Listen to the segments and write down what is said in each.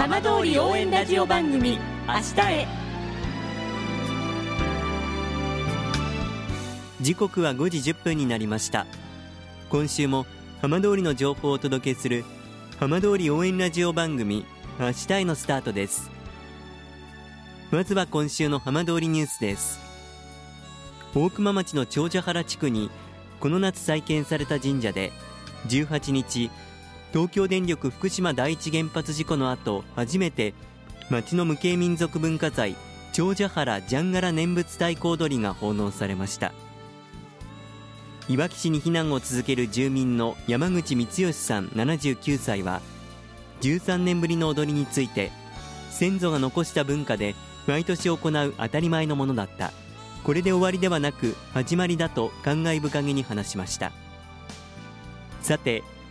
浜通り応援ラジオ番組明日へ。時刻は5時1分になりました。今週も浜通りの情報をお届けする浜通り応援ラジオ番組明日へのスタートです。まずは今週の浜通りニュースです。大熊町の長者原地区にこの夏再建された神社で18日東京電力福島第一原発事故の後初めて町の無形民族文化財長者原ジャンガラ念仏大行踊りが奉納されました。いわき市に避難を続ける住民の山口光義さん79歳は13年ぶりの踊りについて先祖が残した文化で毎年行う当たり前のものだった。これで終わりではなく始まりだと感慨深げに話しました。さて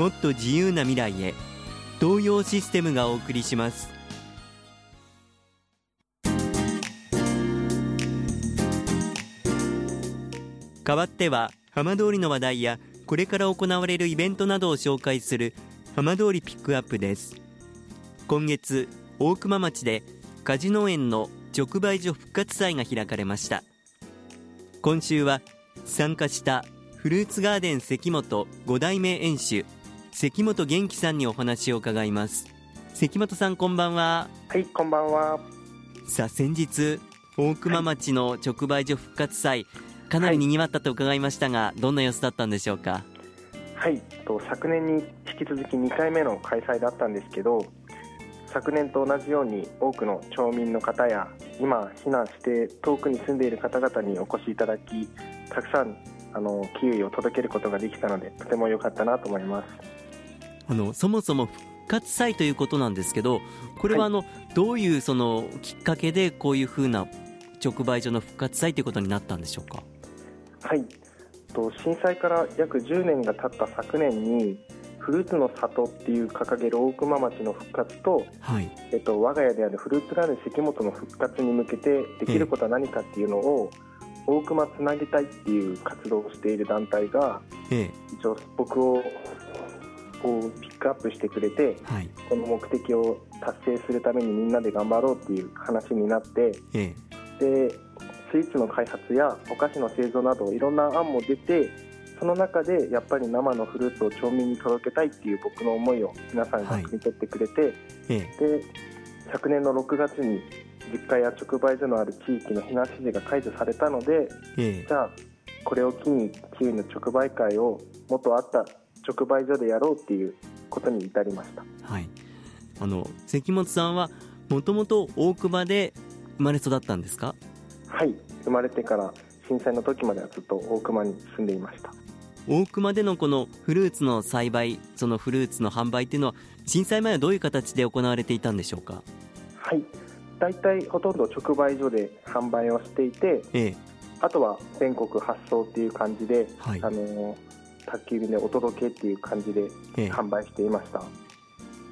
もっと自由な未来へ。東洋システムがお送りします。代わっては浜通りの話題やこれから行われるイベントなどを紹介する浜通りピックアップです。今月大熊町で果樹農園の直売所復活祭が開かれました。今週は参加したフルーツガーデン関本5代目園主関本元気さんにお話を伺います。関本さんこんばんは。はいこんばんは。さあ先日大熊町の直売所復活祭、かなり賑わったと伺いましたが、どんな様子だったんでしょうか？はいと昨年に引き続き2回目の開催だったんですけど昨年と同じように多くの町民の方や今避難して遠くに住んでいる方々にお越しいただきたくさんあのキウイを届けることができたのでとても良かったなと思いますあのそもそも復活祭ということなんですけどこれはあの、はい、どういうそのきっかけでこういうふうな直売所の復活祭ということになったんでしょうか？はい。と震災から約10年が経った昨年にフルーツの里っていう掲げる大熊町の復活と、はい、えっと、我が家であるフルーツガーデン関本の復活に向けてできることは何かっていうのを、え大熊つなげたいっていう活動をしている団体が、え。一応僕をこうピックアップしてくれて、はい、この目的を達成するためにみんなで頑張ろうっていう話になって、えでスイーツの開発やお菓子の製造などいろんな案も出てその中でやっぱり生のフルーツを町民に届けたいっていう僕の思いを皆さんが汲み取ってくれて、はい、で昨年の6月に実家や直売所のある地域の避難指示が解除されたので、じゃあこれを機にキウイの直売会をもっとあった直売所でやろうっていうことに至りました、はい、あの関本さんはもともと大熊で生まれ育ったんですか？はい。生まれてから震災の時まではずっと大熊に住んでいました。大熊でのこのフルーツの栽培そのフルーツの販売っていうのは震災前はどういう形で行われていたんでしょうか？はい。大体ほとんど直売所で販売をしていて、ええ、あとは全国発送っていう感じで、はい、あの宅急便でお届けっていう感じで販売していました、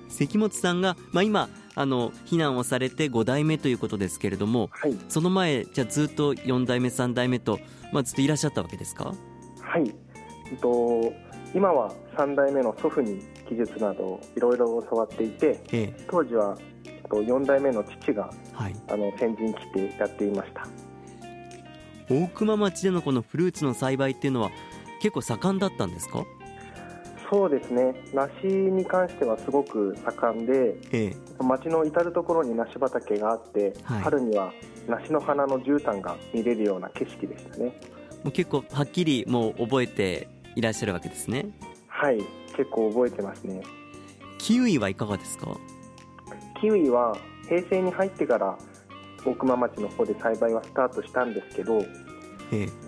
関本さんが、まあ、今あの避難をされて5代目ということですけれども、はい、その前じゃずっと4代目3代目と、まあ、ずっといらっしゃったわけですか？はい、えっと、今は3代目の祖父に技術などいろいろ教わっていて、ええ、当時は4代目の父が、はい、あの先陣切ってやっていました。大熊町でのこのフルーツの栽培っていうのは結構盛んだったんですか？そうですね。梨に関してはすごく盛んで、ええ、町の至る所に梨畑があって、はい、春には梨の花の絨毯が見れるような景色でしたね。もう結構はっきりもう覚えていらっしゃるわけですね。はい。結構覚えてますね。キウイはいかがですか？キウイは平成に入ってから大熊町の方で栽培はスタートしたんですけど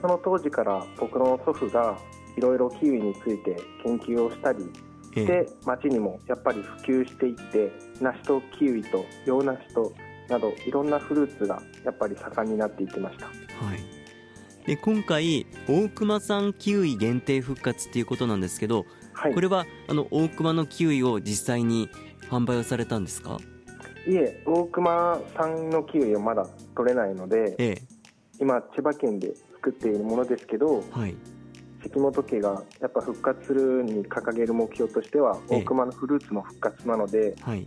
その当時から僕の祖父がいろいろキウイについて研究をしたりええ、で町にもやっぱり普及していって梨とキウイと洋梨となどいろんなフルーツがやっぱり盛んになっていきました。はい。で今回大熊産キウイ限定復活っていうことなんですけど、はい、これはあの大熊のキウイを実際に販売をされたんですか？いえ大熊産のキウイはまだ取れないので、ええ、今千葉県で作っているものですけど、はい、関本家がやっぱ復活するに掲げる目標としては、大熊のフルーツの復活なので、はい、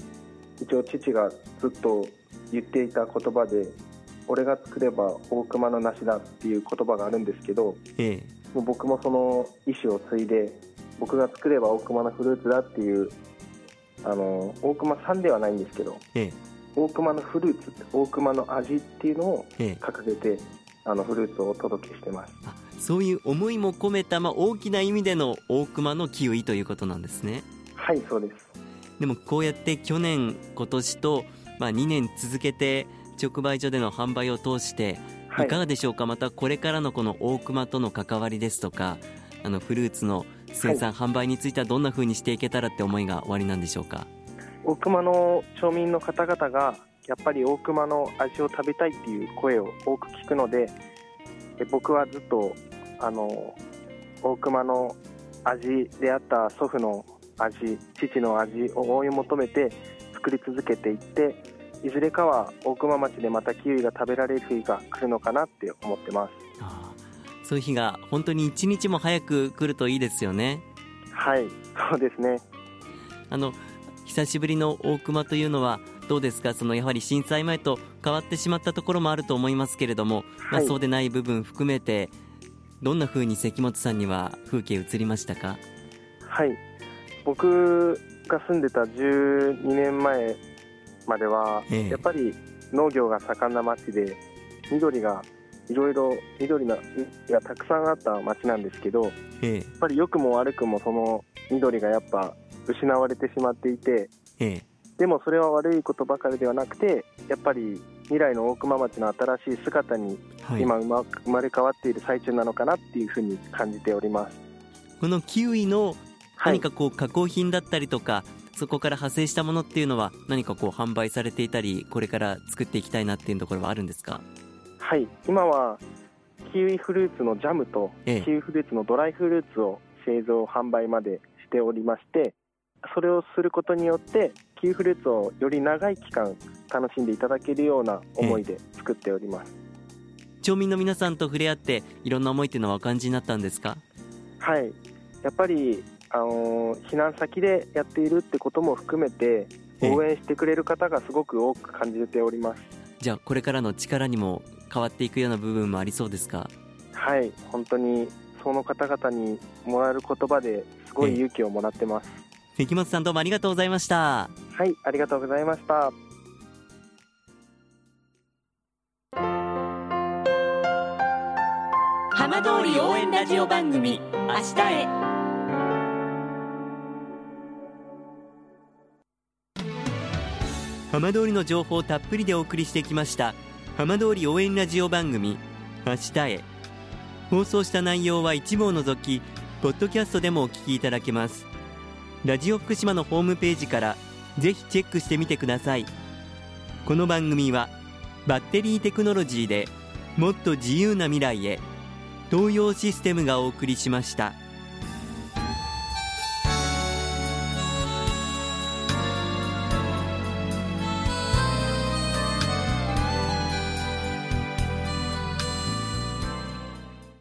一応父がずっと言っていた言葉で俺が作れば大熊の梨だっていう言葉があるんですけど、ええ、もう僕もその意思を継いで僕が作れば大熊のフルーツだっていうあの大熊さんではないんですけど、ええ、大熊のフルーツ大熊の味っていうのを掲げて、ええ、あのフルーツをお届けしてます。そういう思いも込めた、まあ、大きな意味での大熊のキウイということなんですね。はいそうです。でもこうやって去年今年と、まあ、2年続けて直売所での販売を通してい。かがでしょうか、はい、またこれからのこの大熊との関わりですとかあのフルーツの生産、はい、販売についてはどんなふうにしていけたらって思いがおありなんでしょうか？大熊の町民の方々がやっぱり大熊の味を食べたいっていう声を多く聞くので僕はずっとあの大熊の味であった祖父の味父の味を追い求めて作り続けていっていずれかは大熊町でまたキウイが食べられる日が来るのかなって思ってます。そういう日が本当に一日も早く来るといいですよね。はいそうですね。あの久しぶりの大熊というのはどうですか？そのやはり震災前と変わってしまったところもあると思いますけれども、はい、まあ、そうでない部分含めてどんなふうに関本さんには風景移りましたか？はい。僕が住んでた12年前までは、ええ、やっぱり農業が盛んな町で緑がいろいろ緑がたくさんあった町なんですけど、え、やっぱり良くも悪くもその緑がやっぱ失われてしまっていて、でもそれは悪いことばかりではなくてやっぱり未来の大熊町の新しい姿に今生まれ変わっている最中なのかなっていうふうに感じております。このキウイの何かこう加工品だったりとか、そこから派生したものっていうのは何かこう販売されていたりこれから作っていきたいなっていうところはあるんですか？はい。今はキウイフルーツのジャムと、キウイフルーツのドライフルーツを製造販売までしておりましてそれをすることによってキウイフルーツをより長い期間楽しんでいただけるような思いで作っております、町民の皆さんと触れ合っていろんな思いっていうのはお感じになったんですか？はい。やっぱりあの避難先でやっているってことも含めて応援してくれる方がすごく多く感じております。じゃあこれからの力にも変わっていくような部分もありそうですか？はい。本当にその方々にもらえる言葉ですごい勇気をもらってます関本さんどうもありがとうございました。はいありがとうございました。浜通り応援ラジオ番組明日へ。浜通りの情報をたっぷりでお送りしてきました浜通り応援ラジオ番組明日へ。放送した内容は一部を除きポッドキャストでもお聞きいただけますラジオ福島のホームページからぜひチェックしてみてくださいこの番組はバッテリーテクノロジーでもっと自由な未来へ東洋システムがお送りしました。